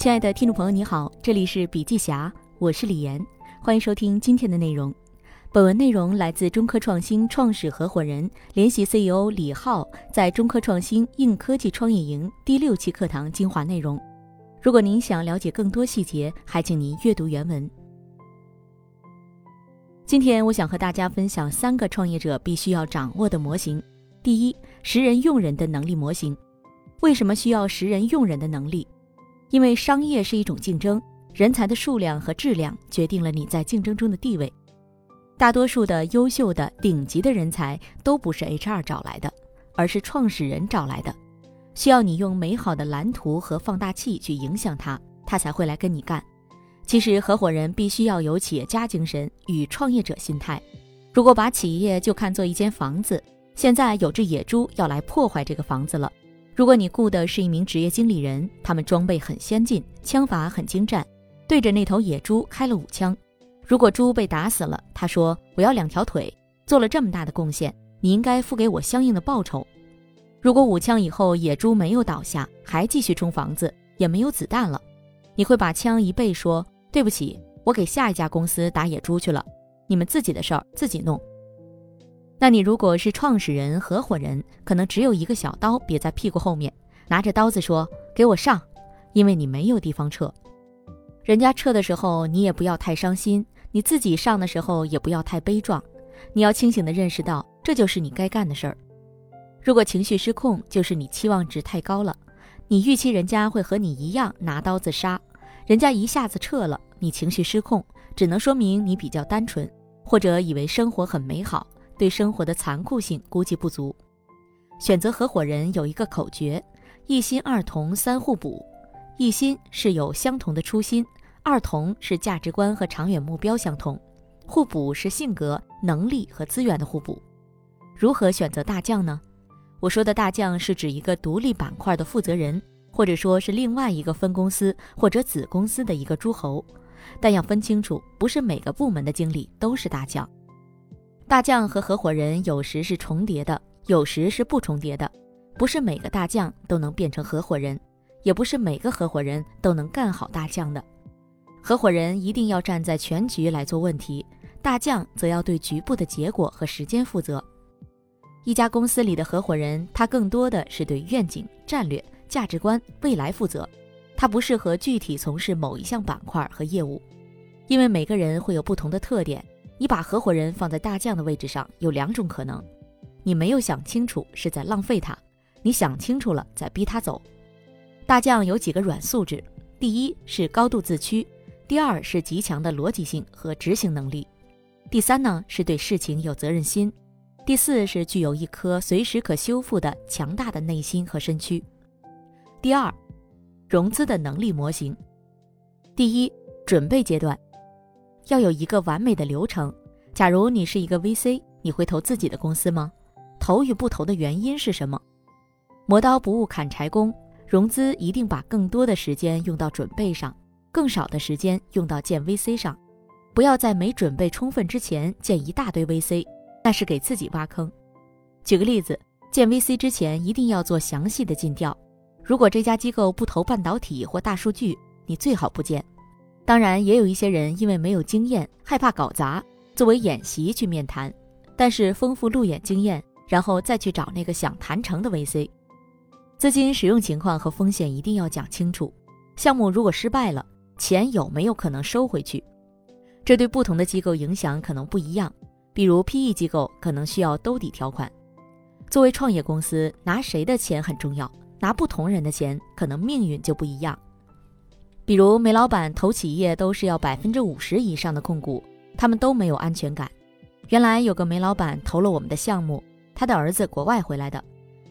亲爱的听众朋友，你好，这里是笔记侠，我是李岩，欢迎收听今天的内容。本文内容来自中科创新创始合伙人、联席 CEO 李浩在中科创新硬科技创业营第六期课堂精华内容。如果您想了解更多细节，还请您阅读原文。今天我想和大家分享三个创业者必须要掌握的模型。第一，识人用人的能力模型。为什么需要识人用人的能力？因为商业是一种竞争，人才的数量和质量决定了你在竞争中的地位。大多数的优秀的顶级的人才都不是 HR 找来的，而是创始人找来的。需要你用美好的蓝图和放大器去影响他，他才会来跟你干。其实合伙人必须要有企业家精神与创业者心态。如果把企业就看作一间房子，现在有只野猪要来破坏这个房子了。如果你雇的是一名职业经理人，他们装备很先进，枪法很精湛，对着那头野猪开了五枪。如果猪被打死了，他说：“我要两条腿，做了这么大的贡献，你应该付给我相应的报酬。”如果五枪以后野猪没有倒下，还继续冲房子，也没有子弹了，你会把枪一背，说：“对不起，我给下一家公司打野猪去了，你们自己的事儿自己弄。”那你如果是创始人、合伙人，可能只有一个小刀别在屁股后面，拿着刀子说：“给我上！”因为你没有地方撤。人家撤的时候，你也不要太伤心；你自己上的时候，也不要太悲壮。你要清醒地认识到，这就是你该干的事儿。如果情绪失控，就是你期望值太高了。你预期人家会和你一样拿刀子杀，人家一下子撤了，你情绪失控，只能说明你比较单纯，或者以为生活很美好。对生活的残酷性估计不足，选择合伙人有一个口诀：一心二同三互补。一心是有相同的初心，二同是价值观和长远目标相同，互补是性格、能力和资源的互补。如何选择大将呢？我说的大将是指一个独立板块的负责人，或者说是另外一个分公司或者子公司的一个诸侯。但要分清楚，不是每个部门的经理都是大将。大将和合伙人有时是重叠的，有时是不重叠的。不是每个大将都能变成合伙人，也不是每个合伙人都能干好大将的。合伙人一定要站在全局来做问题，大将则要对局部的结果和时间负责。一家公司里的合伙人，他更多的是对愿景、战略、价值观、未来负责，他不适合具体从事某一项板块和业务，因为每个人会有不同的特点。你把合伙人放在大将的位置上，有两种可能：你没有想清楚，是在浪费他；你想清楚了，在逼他走。大将有几个软素质：第一是高度自驱；第二是极强的逻辑性和执行能力；第三呢是对事情有责任心；第四是具有一颗随时可修复的强大的内心和身躯。第二，融资的能力模型：第一，准备阶段。要有一个完美的流程。假如你是一个 VC，你会投自己的公司吗？投与不投的原因是什么？磨刀不误砍柴工，融资一定把更多的时间用到准备上，更少的时间用到建 VC 上。不要在没准备充分之前建一大堆 VC，那是给自己挖坑。举个例子，建 VC 之前一定要做详细的尽调。如果这家机构不投半导体或大数据，你最好不建。当然，也有一些人因为没有经验，害怕搞砸，作为演习去面谈。但是丰富路演经验，然后再去找那个想谈成的 VC。资金使用情况和风险一定要讲清楚。项目如果失败了，钱有没有可能收回去？这对不同的机构影响可能不一样。比如 PE 机构可能需要兜底条款。作为创业公司，拿谁的钱很重要，拿不同人的钱，可能命运就不一样。比如煤老板投企业都是要百分之五十以上的控股，他们都没有安全感。原来有个煤老板投了我们的项目，他的儿子国外回来的，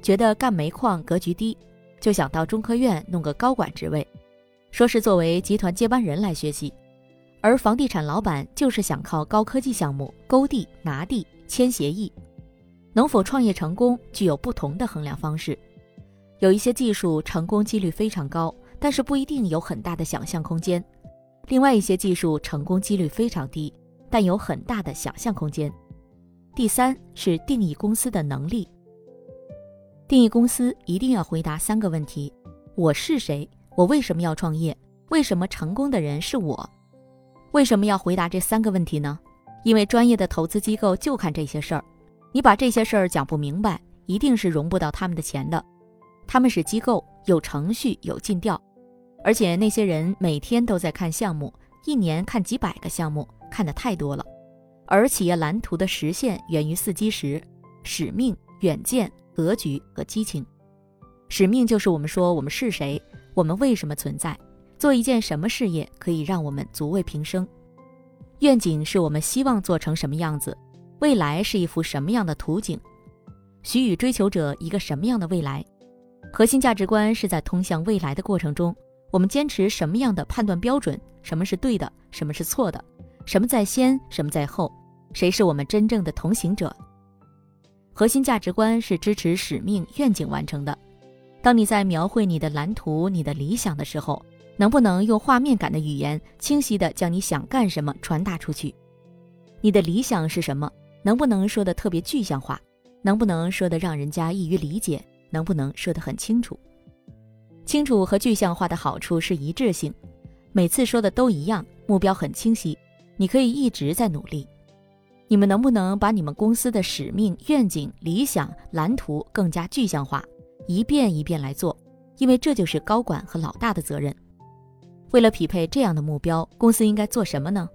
觉得干煤矿格局低，就想到中科院弄个高管职位，说是作为集团接班人来学习。而房地产老板就是想靠高科技项目勾地拿地签协议，能否创业成功具有不同的衡量方式，有一些技术成功几率非常高。但是不一定有很大的想象空间，另外一些技术成功几率非常低，但有很大的想象空间。第三是定义公司的能力。定义公司一定要回答三个问题：我是谁？我为什么要创业？为什么成功的人是我？为什么要回答这三个问题呢？因为专业的投资机构就看这些事儿，你把这些事儿讲不明白，一定是融不到他们的钱的。他们是机构，有程序，有尽调，而且那些人每天都在看项目，一年看几百个项目，看得太多了。而企业蓝图的实现源于四基石：使命、远见、格局和激情。使命就是我们说我们是谁，我们为什么存在，做一件什么事业可以让我们足为平生。愿景是我们希望做成什么样子，未来是一幅什么样的图景，许予追求者一个什么样的未来。核心价值观是在通向未来的过程中，我们坚持什么样的判断标准？什么是对的？什么是错的？什么在先？什么在后？谁是我们真正的同行者？核心价值观是支持使命愿景完成的。当你在描绘你的蓝图、你的理想的时候。能不能用画面感的语言，清晰地将你想干什么传达出去？你的理想是什么？能不能说的特别具象化？能不能说的让人家易于理解？能不能说得很清楚？清楚和具象化的好处是一致性，每次说的都一样，目标很清晰，你可以一直在努力。你们能不能把你们公司的使命、愿景、理想、蓝图更加具象化，一遍一遍来做？因为这就是高管和老大的责任。为了匹配这样的目标，公司应该做什么呢？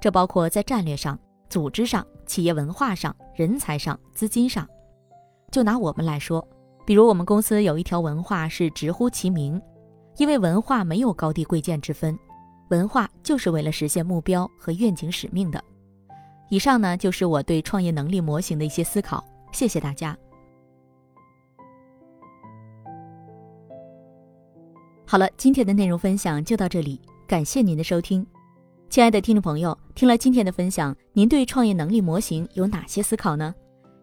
这包括在战略上、组织上、企业文化上、人才上、资金上。就拿我们来说，比如我们公司有一条文化是直呼其名，因为文化没有高低贵贱之分，文化就是为了实现目标和愿景使命的。以上呢，就是我对创业能力模型的一些思考。谢谢大家。好了，今天的内容分享就到这里，感谢您的收听，亲爱的听众朋友，听了今天的分享，您对创业能力模型有哪些思考呢？